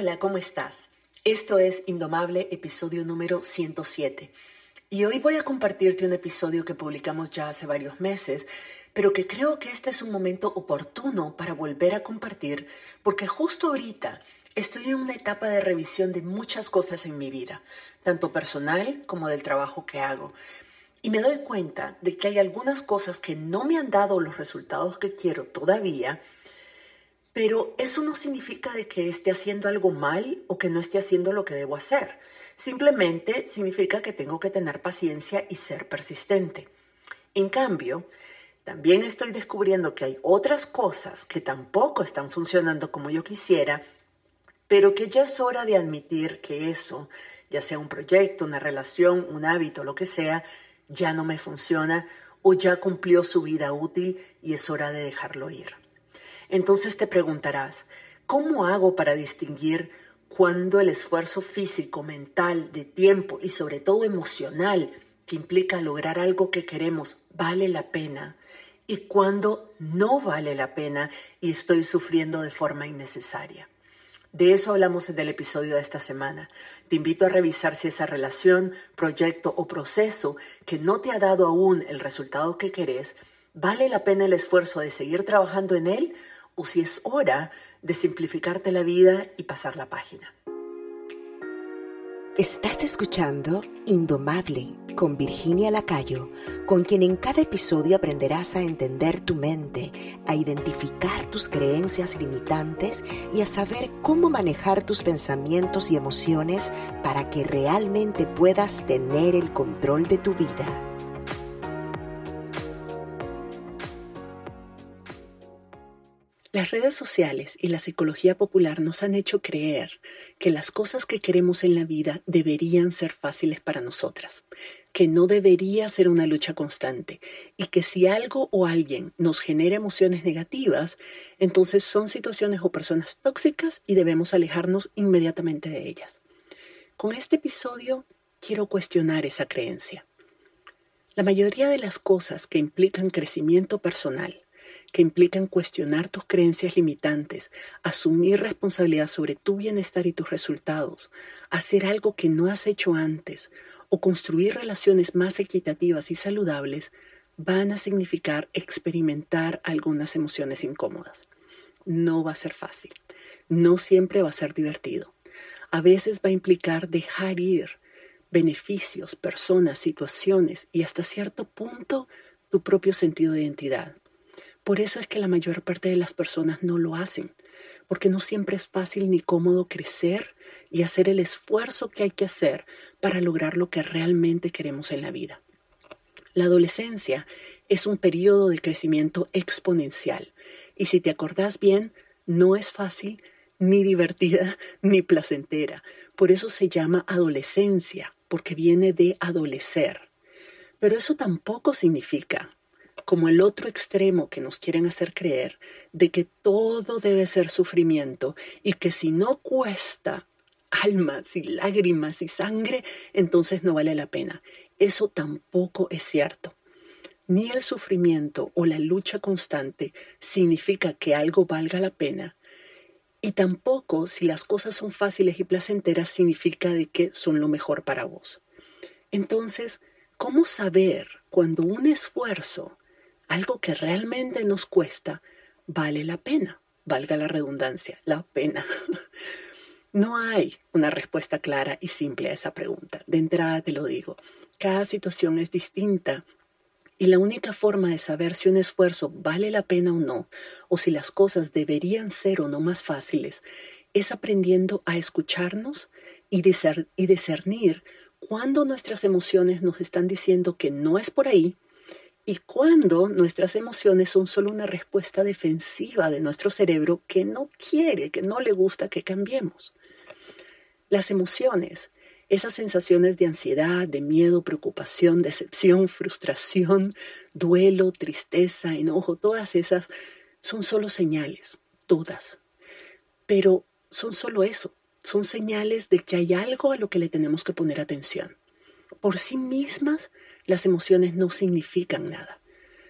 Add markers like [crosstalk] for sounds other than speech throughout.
Hola, ¿cómo estás? Esto es Indomable, episodio número 107. Y hoy voy a compartirte un episodio que publicamos ya hace varios meses, pero que creo que este es un momento oportuno para volver a compartir, porque justo ahorita estoy en una etapa de revisión de muchas cosas en mi vida, tanto personal como del trabajo que hago. Y me doy cuenta de que hay algunas cosas que no me han dado los resultados que quiero todavía, pero eso no significa de que esté haciendo algo mal o que no esté haciendo lo que debo hacer. Simplemente significa que tengo que tener paciencia y ser persistente. En cambio, también estoy descubriendo que hay otras cosas que tampoco están funcionando como yo quisiera, pero que ya es hora de admitir que eso, ya sea un proyecto, una relación, un hábito, lo que sea, ya no me funciona o ya cumplió su vida útil y es hora de dejarlo ir. Entonces te preguntarás, ¿cómo hago para distinguir cuando el esfuerzo físico, mental, de tiempo y sobre todo emocional que implica lograr algo que queremos vale la pena y cuando no vale la pena y estoy sufriendo de forma innecesaria? De eso hablamos en el episodio de esta semana. Te invito a revisar si esa relación, proyecto o proceso que no te ha dado aún el resultado que querés, vale la pena el esfuerzo de seguir trabajando en él o si es hora de simplificarte la vida y pasar la página. Estás escuchando Indomable con Virginia Lacayo, con quien en cada episodio aprenderás a entender tu mente, a identificar tus creencias limitantes y a saber cómo manejar tus pensamientos y emociones para que realmente puedas tener el control de tu vida. Las redes sociales y la psicología popular nos han hecho creer que las cosas que queremos en la vida deberían ser fáciles para nosotras, que no debería ser una lucha constante y que si algo o alguien nos genera emociones negativas, entonces son situaciones o personas tóxicas y debemos alejarnos inmediatamente de ellas. Con este episodio quiero cuestionar esa creencia. La mayoría de las cosas que implican crecimiento personal, que implican cuestionar tus creencias limitantes, asumir responsabilidad sobre tu bienestar y tus resultados, hacer algo que no has hecho antes o construir relaciones más equitativas y saludables, van a significar experimentar algunas emociones incómodas. No va a ser fácil, no siempre va a ser divertido. A veces va a implicar dejar ir beneficios, personas, situaciones y hasta cierto punto tu propio sentido de identidad. Por eso es que la mayor parte de las personas no lo hacen, porque no siempre es fácil ni cómodo crecer y hacer el esfuerzo que hay que hacer para lograr lo que realmente queremos en la vida. La adolescencia es un periodo de crecimiento exponencial y si te acordás bien, no es fácil, ni divertida, [laughs] ni placentera. Por eso se llama adolescencia, porque viene de adolecer. Pero eso tampoco significa como el otro extremo que nos quieren hacer creer de que todo debe ser sufrimiento y que si no cuesta almas y lágrimas y sangre, entonces no vale la pena. Eso tampoco es cierto. Ni el sufrimiento o la lucha constante significa que algo valga la pena. Y tampoco si las cosas son fáciles y placenteras significa de que son lo mejor para vos. Entonces, ¿cómo saber cuando un esfuerzo algo que realmente nos cuesta, vale la pena, valga la redundancia, la pena. [laughs] No hay una respuesta clara y simple a esa pregunta. De entrada te lo digo, cada situación es distinta y la única forma de saber si un esfuerzo vale la pena o no, o si las cosas deberían ser o no más fáciles, es aprendiendo a escucharnos y, discernir cuando nuestras emociones nos están diciendo que no es por ahí y cuando nuestras emociones son solo una respuesta defensiva de nuestro cerebro que no quiere, que no le gusta que cambiemos. Las emociones, esas sensaciones de ansiedad, de miedo, preocupación, decepción, frustración, duelo, tristeza, enojo, todas esas son solo señales, todas. Pero son solo eso, son señales de que hay algo a lo que le tenemos que poner atención. Por sí mismas las emociones no significan nada.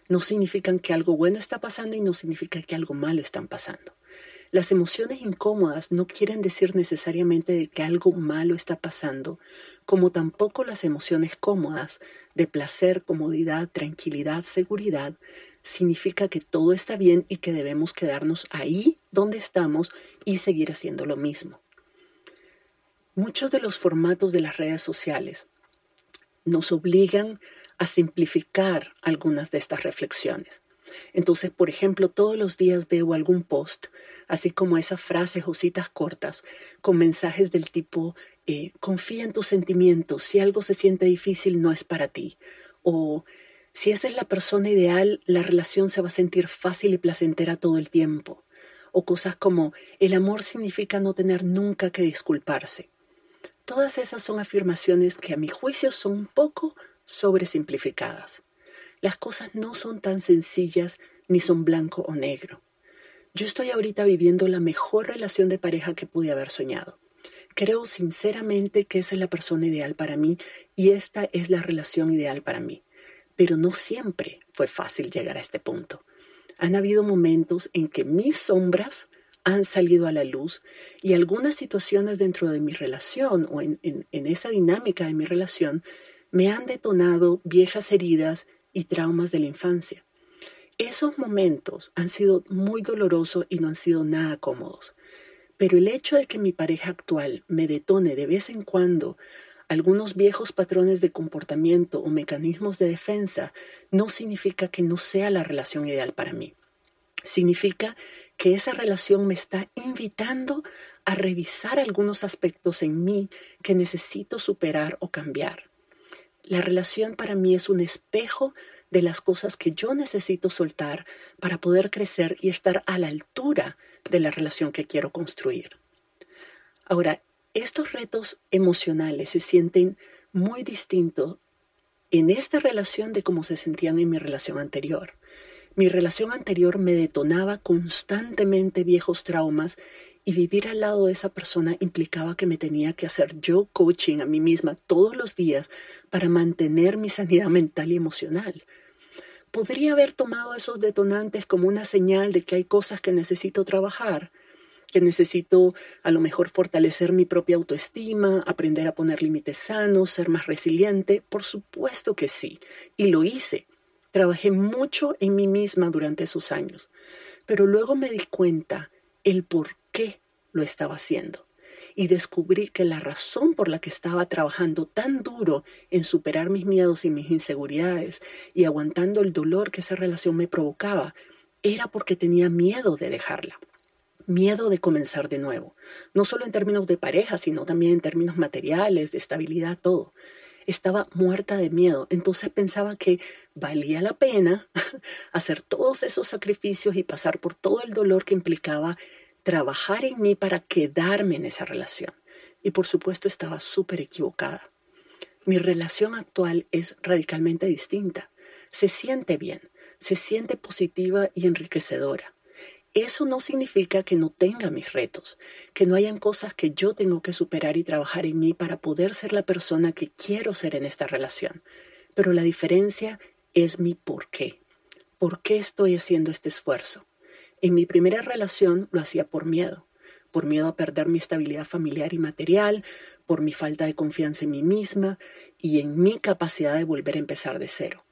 No significan que algo bueno está pasando y no significa que algo malo está pasando. Las emociones incómodas no quieren decir necesariamente de que algo malo está pasando, como tampoco las emociones cómodas de placer, comodidad, tranquilidad, seguridad, significa que todo está bien y que debemos quedarnos ahí donde estamos y seguir haciendo lo mismo. Muchos de los formatos de las redes sociales nos obligan a simplificar algunas de estas reflexiones. Entonces, por ejemplo, todos los días veo algún post, así como esas frases o citas cortas, con mensajes del tipo, eh, confía en tus sentimientos, si algo se siente difícil no es para ti, o si esa es la persona ideal, la relación se va a sentir fácil y placentera todo el tiempo, o cosas como, el amor significa no tener nunca que disculparse. Todas esas son afirmaciones que a mi juicio son un poco sobresimplificadas. Las cosas no son tan sencillas ni son blanco o negro. Yo estoy ahorita viviendo la mejor relación de pareja que pude haber soñado. Creo sinceramente que esa es la persona ideal para mí y esta es la relación ideal para mí. Pero no siempre fue fácil llegar a este punto. Han habido momentos en que mis sombras han salido a la luz y algunas situaciones dentro de mi relación o en, en esa dinámica de mi relación me han detonado viejas heridas y traumas de la infancia. Esos momentos han sido muy dolorosos y no han sido nada cómodos. Pero el hecho de que mi pareja actual me detone de vez en cuando algunos viejos patrones de comportamiento o mecanismos de defensa no significa que no sea la relación ideal para mí. Significa que esa relación me está invitando a revisar algunos aspectos en mí que necesito superar o cambiar. La relación para mí es un espejo de las cosas que yo necesito soltar para poder crecer y estar a la altura de la relación que quiero construir. Ahora, estos retos emocionales se sienten muy distintos en esta relación de cómo se sentían en mi relación anterior. Mi relación anterior me detonaba constantemente viejos traumas y vivir al lado de esa persona implicaba que me tenía que hacer yo coaching a mí misma todos los días para mantener mi sanidad mental y emocional. Podría haber tomado esos detonantes como una señal de que hay cosas que necesito trabajar, que necesito a lo mejor fortalecer mi propia autoestima, aprender a poner límites sanos, ser más resiliente. Por supuesto que sí, y lo hice. Trabajé mucho en mí misma durante esos años, pero luego me di cuenta el por qué lo estaba haciendo. Y descubrí que la razón por la que estaba trabajando tan duro en superar mis miedos y mis inseguridades y aguantando el dolor que esa relación me provocaba era porque tenía miedo de dejarla miedo de comenzar de nuevo, no solo en términos de pareja, sino también en términos materiales, de estabilidad, todo. Estaba muerta de miedo, entonces pensaba que valía la pena [laughs] hacer todos esos sacrificios y pasar por todo el dolor que implicaba trabajar en mí para quedarme en esa relación. Y por supuesto estaba súper equivocada. Mi relación actual es radicalmente distinta. Se siente bien, se siente positiva y enriquecedora. Eso no significa que no tenga mis retos, que no hayan cosas que yo tengo que superar y trabajar en mí para poder ser la persona que quiero ser en esta relación. Pero la diferencia es mi por qué. ¿Por qué estoy haciendo este esfuerzo? En mi primera relación lo hacía por miedo, por miedo a perder mi estabilidad familiar y material, por mi falta de confianza en mí misma y en mi capacidad de volver a empezar de cero.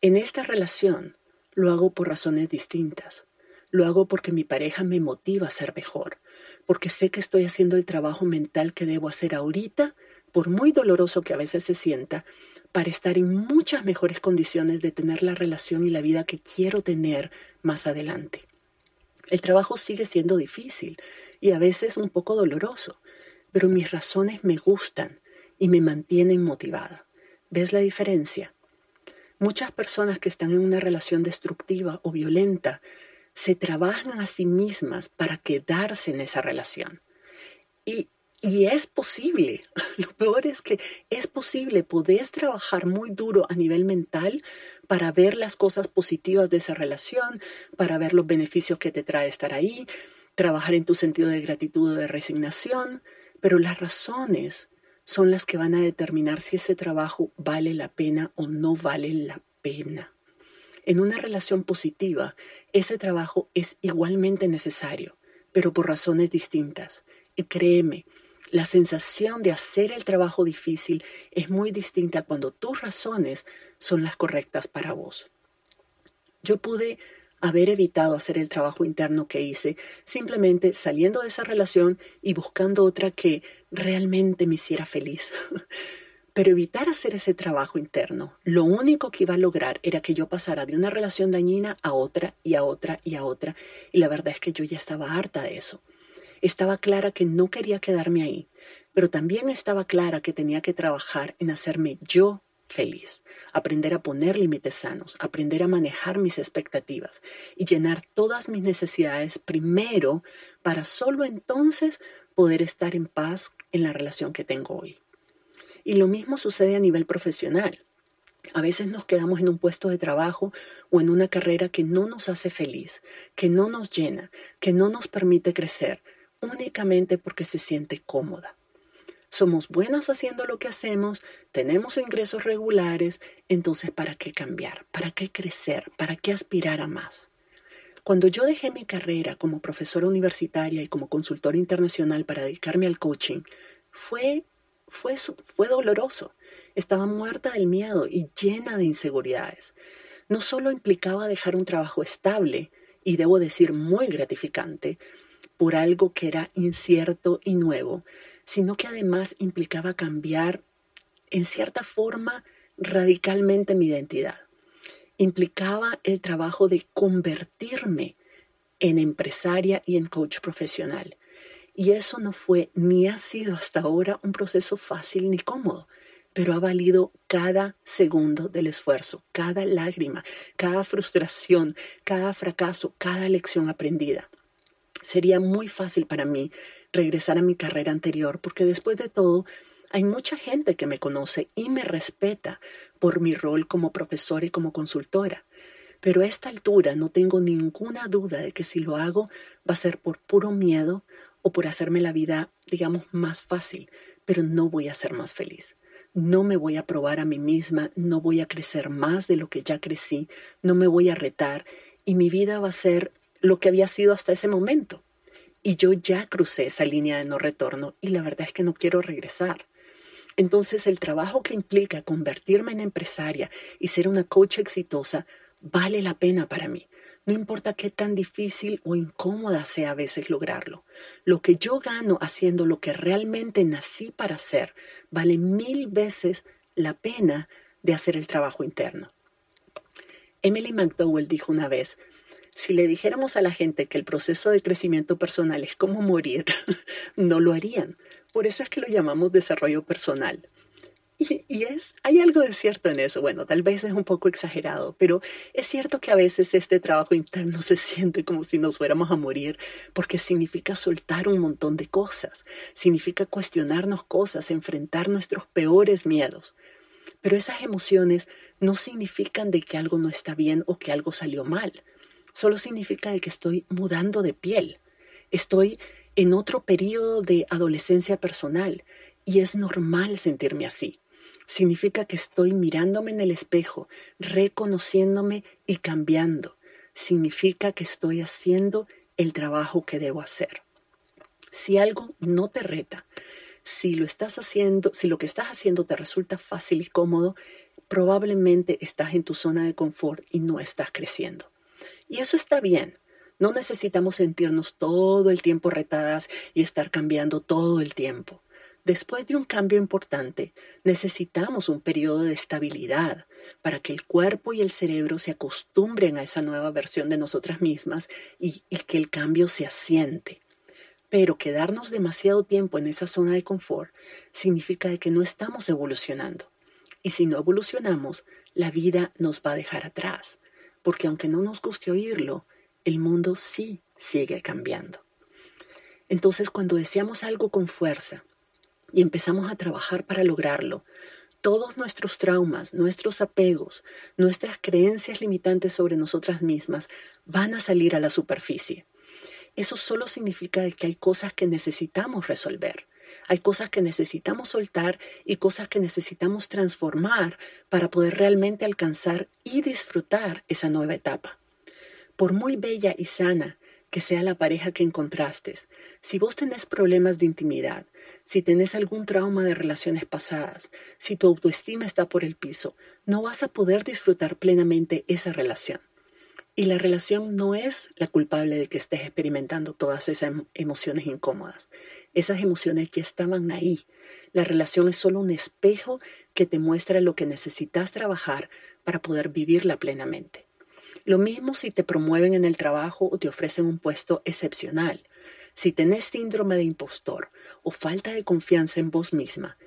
En esta relación lo hago por razones distintas. Lo hago porque mi pareja me motiva a ser mejor, porque sé que estoy haciendo el trabajo mental que debo hacer ahorita, por muy doloroso que a veces se sienta, para estar en muchas mejores condiciones de tener la relación y la vida que quiero tener más adelante. El trabajo sigue siendo difícil y a veces un poco doloroso, pero mis razones me gustan y me mantienen motivada. ¿Ves la diferencia? Muchas personas que están en una relación destructiva o violenta se trabajan a sí mismas para quedarse en esa relación. Y, y es posible, [laughs] lo peor es que es posible, podés trabajar muy duro a nivel mental para ver las cosas positivas de esa relación, para ver los beneficios que te trae estar ahí, trabajar en tu sentido de gratitud o de resignación, pero las razones son las que van a determinar si ese trabajo vale la pena o no vale la pena. En una relación positiva, ese trabajo es igualmente necesario, pero por razones distintas. Y créeme, la sensación de hacer el trabajo difícil es muy distinta cuando tus razones son las correctas para vos. Yo pude haber evitado hacer el trabajo interno que hice, simplemente saliendo de esa relación y buscando otra que realmente me hiciera feliz. [laughs] Pero evitar hacer ese trabajo interno, lo único que iba a lograr era que yo pasara de una relación dañina a otra y a otra y a otra. Y la verdad es que yo ya estaba harta de eso. Estaba clara que no quería quedarme ahí, pero también estaba clara que tenía que trabajar en hacerme yo feliz, aprender a poner límites sanos, aprender a manejar mis expectativas y llenar todas mis necesidades primero para solo entonces poder estar en paz en la relación que tengo hoy. Y lo mismo sucede a nivel profesional. A veces nos quedamos en un puesto de trabajo o en una carrera que no nos hace feliz, que no nos llena, que no nos permite crecer, únicamente porque se siente cómoda. Somos buenas haciendo lo que hacemos, tenemos ingresos regulares, entonces ¿para qué cambiar? ¿Para qué crecer? ¿Para qué aspirar a más? Cuando yo dejé mi carrera como profesora universitaria y como consultora internacional para dedicarme al coaching, fue, fue, fue doloroso. Estaba muerta del miedo y llena de inseguridades. No solo implicaba dejar un trabajo estable, y debo decir muy gratificante, por algo que era incierto y nuevo, sino que además implicaba cambiar en cierta forma radicalmente mi identidad. Implicaba el trabajo de convertirme en empresaria y en coach profesional. Y eso no fue ni ha sido hasta ahora un proceso fácil ni cómodo, pero ha valido cada segundo del esfuerzo, cada lágrima, cada frustración, cada fracaso, cada lección aprendida. Sería muy fácil para mí regresar a mi carrera anterior, porque después de todo, hay mucha gente que me conoce y me respeta por mi rol como profesora y como consultora. Pero a esta altura no tengo ninguna duda de que si lo hago va a ser por puro miedo o por hacerme la vida, digamos, más fácil, pero no voy a ser más feliz. No me voy a probar a mí misma, no voy a crecer más de lo que ya crecí, no me voy a retar y mi vida va a ser lo que había sido hasta ese momento. Y yo ya crucé esa línea de no retorno y la verdad es que no quiero regresar. Entonces el trabajo que implica convertirme en empresaria y ser una coach exitosa vale la pena para mí. No importa qué tan difícil o incómoda sea a veces lograrlo. Lo que yo gano haciendo lo que realmente nací para hacer vale mil veces la pena de hacer el trabajo interno. Emily McDowell dijo una vez, si le dijéramos a la gente que el proceso de crecimiento personal es como morir, [laughs] no lo harían. Por eso es que lo llamamos desarrollo personal. [laughs] Y, es, hay algo de cierto en eso. Bueno, tal vez es un poco exagerado, pero es cierto que a veces este trabajo interno se siente como si nos fuéramos a morir, porque significa soltar un montón de cosas, significa cuestionarnos cosas, enfrentar nuestros peores miedos. Pero esas emociones no significan de que algo no está bien o que algo salió mal solo significa que estoy mudando de piel. Estoy en otro periodo de adolescencia personal y es normal sentirme así. Significa que estoy mirándome en el espejo, reconociéndome y cambiando. Significa que estoy haciendo el trabajo que debo hacer. Si algo no te reta, si lo estás haciendo, si lo que estás haciendo te resulta fácil y cómodo, probablemente estás en tu zona de confort y no estás creciendo. Y eso está bien. No necesitamos sentirnos todo el tiempo retadas y estar cambiando todo el tiempo. Después de un cambio importante, necesitamos un periodo de estabilidad para que el cuerpo y el cerebro se acostumbren a esa nueva versión de nosotras mismas y, que el cambio se asiente. Pero quedarnos demasiado tiempo en esa zona de confort significa que no estamos evolucionando. Y si no evolucionamos, la vida nos va a dejar atrás porque aunque no nos guste oírlo, el mundo sí sigue cambiando. Entonces, cuando deseamos algo con fuerza y empezamos a trabajar para lograrlo, todos nuestros traumas, nuestros apegos, nuestras creencias limitantes sobre nosotras mismas van a salir a la superficie. Eso solo significa que hay cosas que necesitamos resolver. Hay cosas que necesitamos soltar y cosas que necesitamos transformar para poder realmente alcanzar y disfrutar esa nueva etapa. Por muy bella y sana que sea la pareja que encontraste, si vos tenés problemas de intimidad, si tenés algún trauma de relaciones pasadas, si tu autoestima está por el piso, no vas a poder disfrutar plenamente esa relación. Y la relación no es la culpable de que estés experimentando todas esas emociones incómodas. Esas emociones ya estaban ahí. La relación es solo un espejo que te muestra lo que necesitas trabajar para poder vivirla plenamente. Lo mismo si te promueven en el trabajo o te ofrecen un puesto excepcional. Si tenés síndrome de impostor o falta de confianza en vos misma,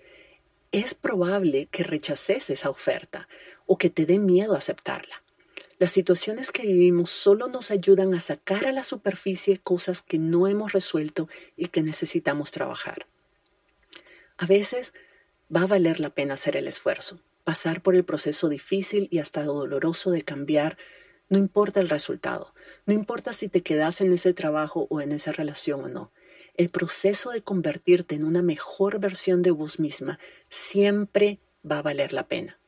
es probable que rechaces esa oferta o que te dé miedo aceptarla. Las situaciones que vivimos solo nos ayudan a sacar a la superficie cosas que no hemos resuelto y que necesitamos trabajar. A veces va a valer la pena hacer el esfuerzo, pasar por el proceso difícil y hasta doloroso de cambiar, no importa el resultado, no importa si te quedas en ese trabajo o en esa relación o no. El proceso de convertirte en una mejor versión de vos misma siempre va a valer la pena.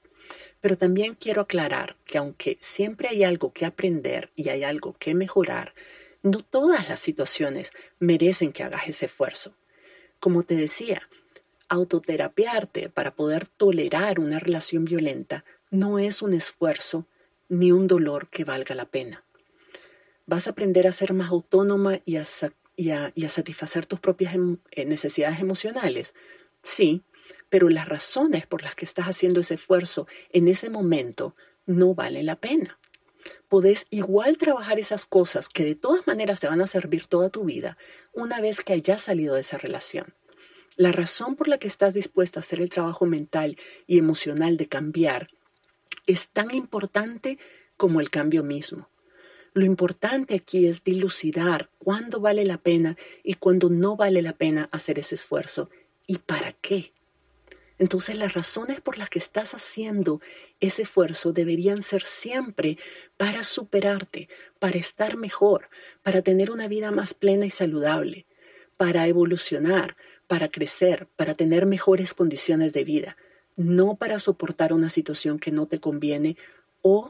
Pero también quiero aclarar que aunque siempre hay algo que aprender y hay algo que mejorar, no todas las situaciones merecen que hagas ese esfuerzo. Como te decía, autoterapiarte para poder tolerar una relación violenta no es un esfuerzo ni un dolor que valga la pena. Vas a aprender a ser más autónoma y a, satisfacer tus propias em, eh, necesidades emocionales. Sí, pero las razones por las que estás haciendo ese esfuerzo en ese momento no valen la pena. Podés igual trabajar esas cosas que de todas maneras te van a servir toda tu vida una vez que hayas salido de esa relación. La razón por la que estás dispuesta a hacer el trabajo mental y emocional de cambiar es tan importante como el cambio mismo. Lo importante aquí es dilucidar cuándo vale la pena y cuándo no vale la pena hacer ese esfuerzo y para qué. Entonces las razones por las que estás haciendo ese esfuerzo deberían ser siempre para superarte, para estar mejor, para tener una vida más plena y saludable, para evolucionar, para crecer, para tener mejores condiciones de vida, no para soportar una situación que no te conviene o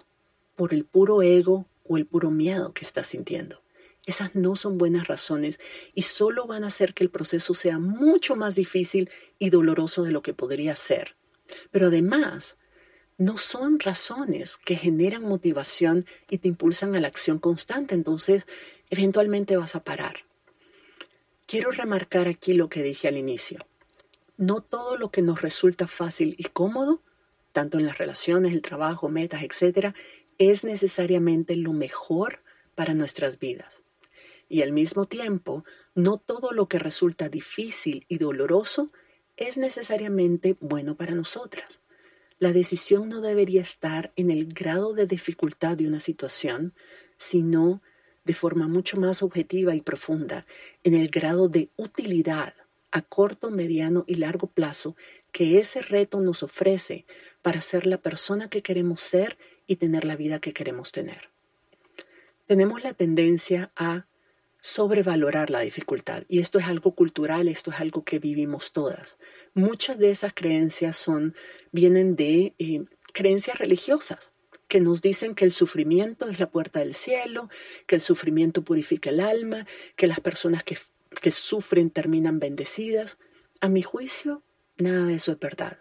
por el puro ego o el puro miedo que estás sintiendo. Esas no son buenas razones y solo van a hacer que el proceso sea mucho más difícil y doloroso de lo que podría ser. Pero además, no son razones que generan motivación y te impulsan a la acción constante, entonces eventualmente vas a parar. Quiero remarcar aquí lo que dije al inicio. No todo lo que nos resulta fácil y cómodo, tanto en las relaciones, el trabajo, metas, etc., es necesariamente lo mejor para nuestras vidas y al mismo tiempo no todo lo que resulta difícil y doloroso es necesariamente bueno para nosotras. La decisión no debería estar en el grado de dificultad de una situación, sino de forma mucho más objetiva y profunda, en el grado de utilidad a corto, mediano y largo plazo que ese reto nos ofrece para ser la persona que queremos ser y tener la vida que queremos tener. Tenemos la tendencia a sobrevalorar la dificultad. Y esto es algo cultural, esto es algo que vivimos todas. Muchas de esas creencias son, vienen de eh, creencias religiosas que nos dicen que el sufrimiento es la puerta del cielo, que el sufrimiento purifica el alma, que las personas que, que sufren terminan bendecidas. A mi juicio, nada de eso es verdad.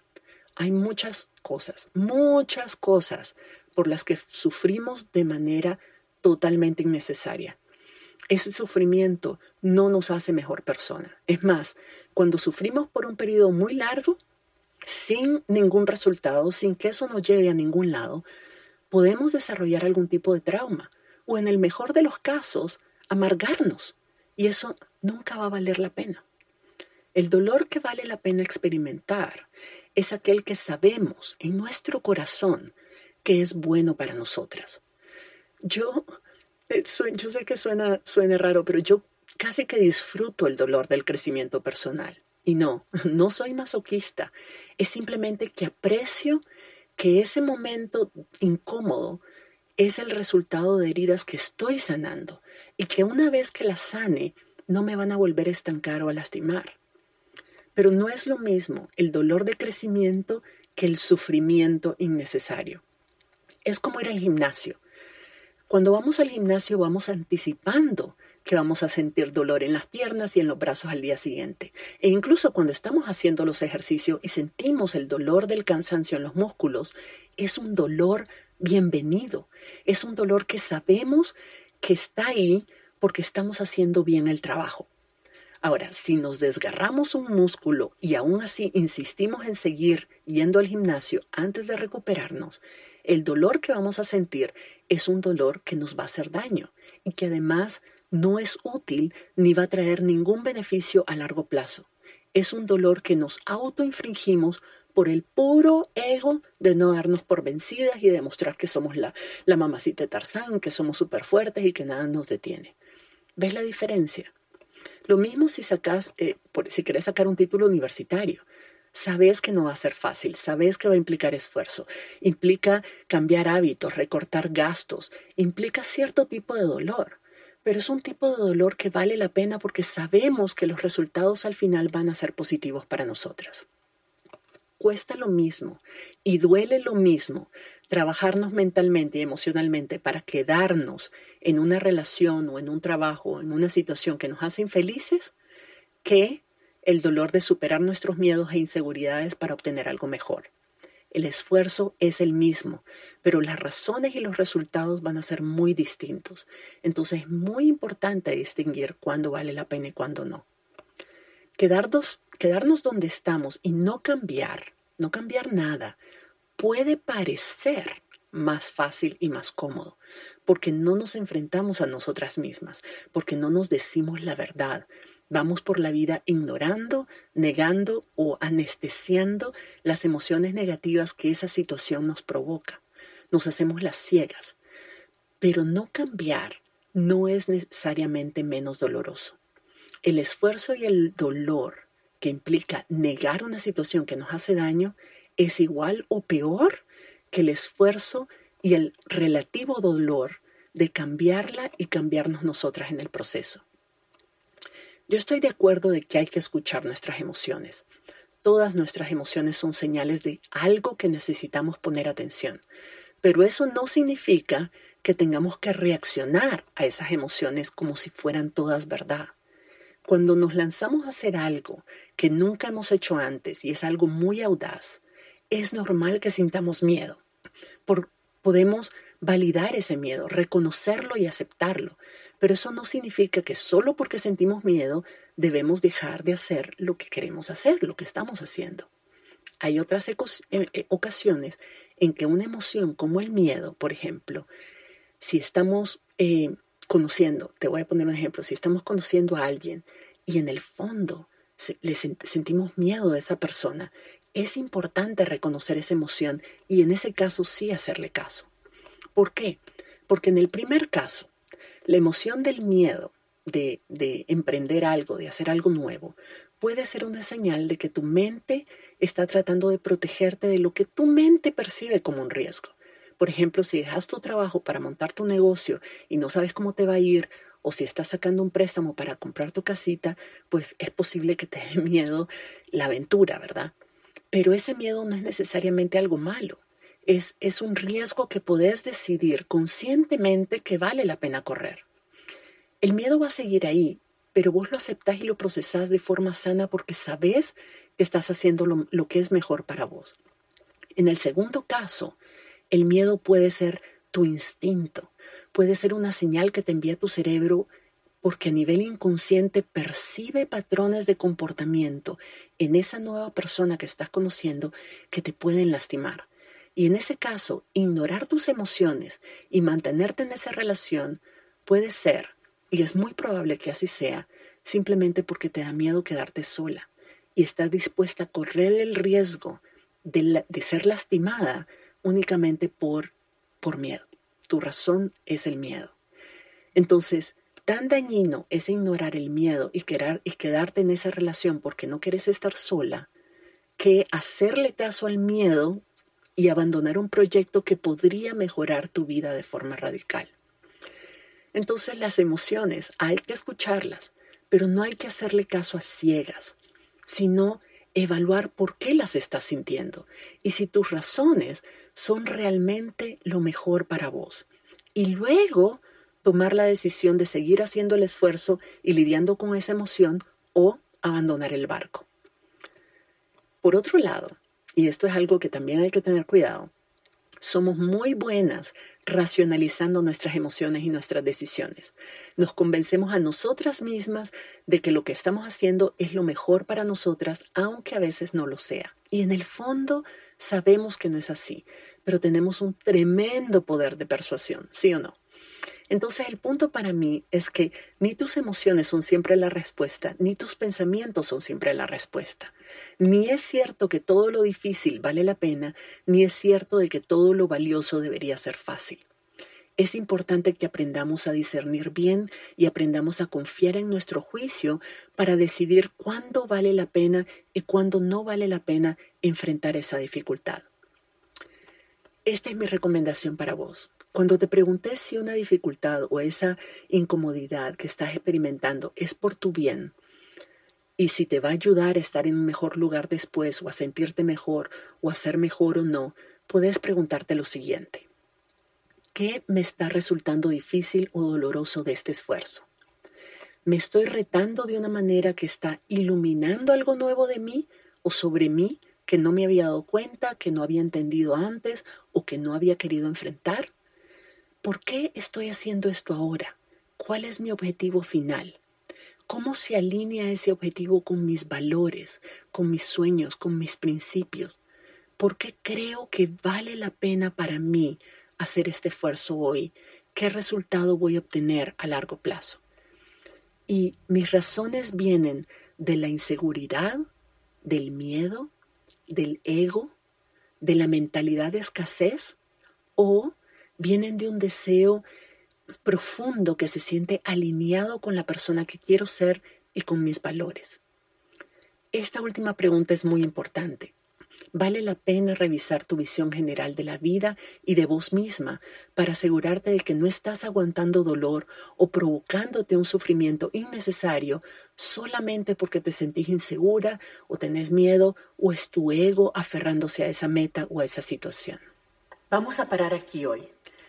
Hay muchas cosas, muchas cosas por las que sufrimos de manera totalmente innecesaria ese sufrimiento no nos hace mejor persona. Es más, cuando sufrimos por un periodo muy largo, sin ningún resultado, sin que eso nos lleve a ningún lado, podemos desarrollar algún tipo de trauma o en el mejor de los casos, amargarnos. Y eso nunca va a valer la pena. El dolor que vale la pena experimentar es aquel que sabemos en nuestro corazón que es bueno para nosotras. Yo eh, yo sé que suena, suena raro, pero yo casi que disfruto el dolor del crecimiento personal. Y no, [laughs] no soy masoquista. Es simplemente que aprecio que ese momento incómodo es el resultado de heridas que estoy sanando y que una vez que las sane no me van a volver a estancar o a lastimar. Pero no es lo mismo el dolor de crecimiento que el sufrimiento innecesario. Es como ir al gimnasio. Cuando vamos al gimnasio vamos anticipando que vamos a sentir dolor en las piernas y en los brazos al día siguiente. E incluso cuando estamos haciendo los ejercicios y sentimos el dolor del cansancio en los músculos, es un dolor bienvenido. Es un dolor que sabemos que está ahí porque estamos haciendo bien el trabajo. Ahora, si nos desgarramos un músculo y aún así insistimos en seguir yendo al gimnasio antes de recuperarnos, el dolor que vamos a sentir es un dolor que nos va a hacer daño y que además no es útil ni va a traer ningún beneficio a largo plazo. Es un dolor que nos autoinfringimos por el puro ego de no darnos por vencidas y demostrar que somos la, mamacita Tarzán, que somos súper fuertes y que nada nos detiene. ¿Ves la diferencia? Lo mismo si sacas, eh, si querés sacar un título universitario. Sabes que no va a ser fácil, sabes que va a implicar esfuerzo, implica cambiar hábitos, recortar gastos, implica cierto tipo de dolor pero es un tipo de dolor que vale la pena porque sabemos que los resultados al final van a ser positivos para nosotras. Cuesta lo mismo y duele lo mismo trabajarnos mentalmente y emocionalmente para quedarnos en una relación o en un trabajo o en una situación que nos hace infelices que el dolor de superar nuestros miedos e inseguridades para obtener algo mejor. El esfuerzo es el mismo, pero las razones y los resultados van a ser muy distintos. Entonces es muy importante distinguir cuándo vale la pena y cuándo no. Quedarnos, quedarnos donde estamos y no cambiar, no cambiar nada, puede parecer más fácil y más cómodo, porque no nos enfrentamos a nosotras mismas, porque no nos decimos la verdad, Vamos por la vida ignorando, negando o anestesiando las emociones negativas que esa situación nos provoca. Nos hacemos las ciegas. Pero no cambiar no es necesariamente menos doloroso. El esfuerzo y el dolor que implica negar una situación que nos hace daño es igual o peor que el esfuerzo y el relativo dolor de cambiarla y cambiarnos nosotras en el proceso. Yo estoy de acuerdo de que hay que escuchar nuestras emociones. Todas nuestras emociones son señales de algo que necesitamos poner atención, pero eso no significa que tengamos que reaccionar a esas emociones como si fueran todas verdad. Cuando nos lanzamos a hacer algo que nunca hemos hecho antes y es algo muy audaz, es normal que sintamos miedo. podemos validar ese miedo, reconocerlo y aceptarlo, pero eso no significa que solo porque sentimos miedo debemos dejar de hacer lo que queremos hacer, lo que estamos haciendo. Hay otras eh, eh, ocasiones en que una emoción como el miedo, por ejemplo, si estamos eh, conociendo, te voy a poner un ejemplo, si estamos conociendo a alguien y en el fondo le sentimos miedo de esa persona, es importante reconocer esa emoción y en ese caso sí hacerle caso. ¿Por qué? Porque en el primer caso, la emoción del miedo de, emprender algo, de hacer algo nuevo, puede ser una señal de que tu mente está tratando de protegerte de lo que tu mente percibe como un riesgo. Por ejemplo, si dejas tu trabajo para montar tu negocio y no sabes cómo te va a ir, o si estás sacando un préstamo para comprar tu casita, pues es posible que te dé [laughs] miedo la aventura, ¿verdad? Pero ese miedo no es necesariamente algo malo es, un riesgo que podés decidir conscientemente que vale la pena correr. El miedo va a seguir ahí, pero vos lo aceptás y lo procesás de forma sana porque sabés que estás haciendo lo, lo que es mejor para vos. En el segundo caso, el miedo puede ser tu instinto, puede ser una señal que te envía tu cerebro porque a nivel inconsciente percibe patrones de comportamiento en esa nueva persona que estás conociendo que te pueden lastimar. Y en ese caso, ignorar tus emociones y mantenerte en esa relación puede ser, y es muy probable que así sea, simplemente porque te da miedo quedarte sola y estás dispuesta a correr el riesgo de, ser lastimada únicamente por, por miedo. Tu razón es el miedo. Entonces, tan dañino es ignorar el miedo y, quedar, y quedarte en esa relación porque no quieres estar sola, que hacerle caso al miedo y abandonar un proyecto que podría mejorar tu vida de forma radical. Entonces las emociones hay que escucharlas, pero no hay que hacerle caso a ciegas, sino evaluar por qué las estás sintiendo y si tus razones son realmente lo mejor para vos. Y luego tomar la decisión de seguir haciendo el esfuerzo y lidiando con esa emoción o abandonar el barco. Por otro lado, y esto es algo que también hay que tener cuidado, somos muy buenas racionalizando nuestras emociones y nuestras decisiones. Nos convencemos a nosotras mismas de que lo que estamos haciendo es lo mejor para nosotras, aunque a veces no lo sea. Y en el fondo sabemos que no es así, pero tenemos un tremendo poder de persuasión, ¿sí o no? Entonces el punto para mí es que ni tus emociones son siempre la respuesta, ni tus pensamientos son siempre la respuesta. Ni es cierto que todo lo difícil vale la pena, ni es cierto de que todo lo valioso debería ser fácil. Es importante que aprendamos a discernir bien y aprendamos a confiar en nuestro juicio para decidir cuándo vale la pena y cuándo no vale la pena enfrentar esa dificultad. Esta es mi recomendación para vos. Cuando te preguntes si una dificultad o esa incomodidad que estás experimentando es por tu bien y si te va a ayudar a estar en un mejor lugar después o a sentirte mejor o a ser mejor o no, puedes preguntarte lo siguiente. ¿Qué me está resultando difícil o doloroso de este esfuerzo? ¿Me estoy retando de una manera que está iluminando algo nuevo de mí o sobre mí que no me había dado cuenta, que no había entendido antes o que no había querido enfrentar? ¿Por qué estoy haciendo esto ahora? ¿Cuál es mi objetivo final? ¿Cómo se alinea ese objetivo con mis valores, con mis sueños, con mis principios? ¿Por qué creo que vale la pena para mí hacer este esfuerzo hoy? ¿Qué resultado voy a obtener a largo plazo? Y mis razones vienen de la inseguridad, del miedo, del ego, de la mentalidad de escasez o vienen de un deseo profundo que se siente alineado con la persona que quiero ser y con mis valores. Esta última pregunta es muy importante. Vale la pena revisar tu visión general de la vida y de vos misma para asegurarte de que no estás aguantando dolor o provocándote un sufrimiento innecesario solamente porque te sentís insegura o tenés miedo o es tu ego aferrándose a esa meta o a esa situación. Vamos a parar aquí hoy.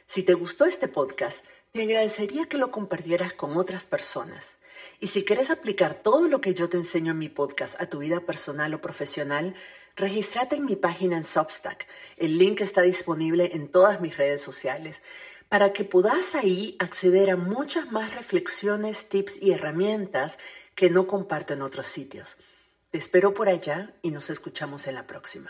Si te gustó este podcast, te agradecería que lo compartieras con otras personas. Y si quieres aplicar todo lo que yo te enseño en mi podcast a tu vida personal o profesional, regístrate en mi página en Substack. El link está disponible en todas mis redes sociales para que puedas ahí acceder a muchas más reflexiones, tips y herramientas que no comparto en otros sitios. Te espero por allá y nos escuchamos en la próxima.